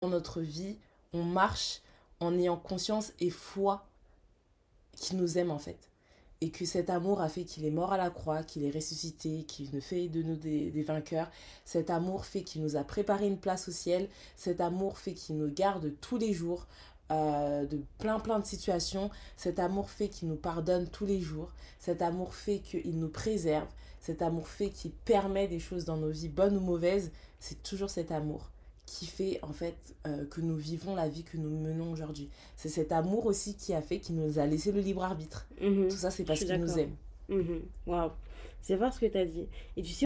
dans notre vie, on marche en ayant conscience et foi qu'il nous aime en fait. Et que cet amour a fait qu'il est mort à la croix, qu'il est ressuscité, qu'il ne fait de nous des, vainqueurs. Cet amour fait qu'il nous a préparé une place au ciel. Cet amour fait qu'il nous garde tous les jours euh, de plein plein de situations. Cet amour fait qu'il nous pardonne tous les jours. Cet amour fait qu'il nous préserve. Cet amour fait qu'il permet des choses dans nos vies, bonnes ou mauvaises. C'est toujours cet amour qui fait en fait euh, que nous vivons la vie que nous menons aujourd'hui. C'est cet amour aussi qui a fait qu'il nous a laissé le libre arbitre. Mhm. Tout ça, c'est parce qu'il nous aime. Mhm. Waouh, c'est vrai ce que tu as dit. Et tu sais,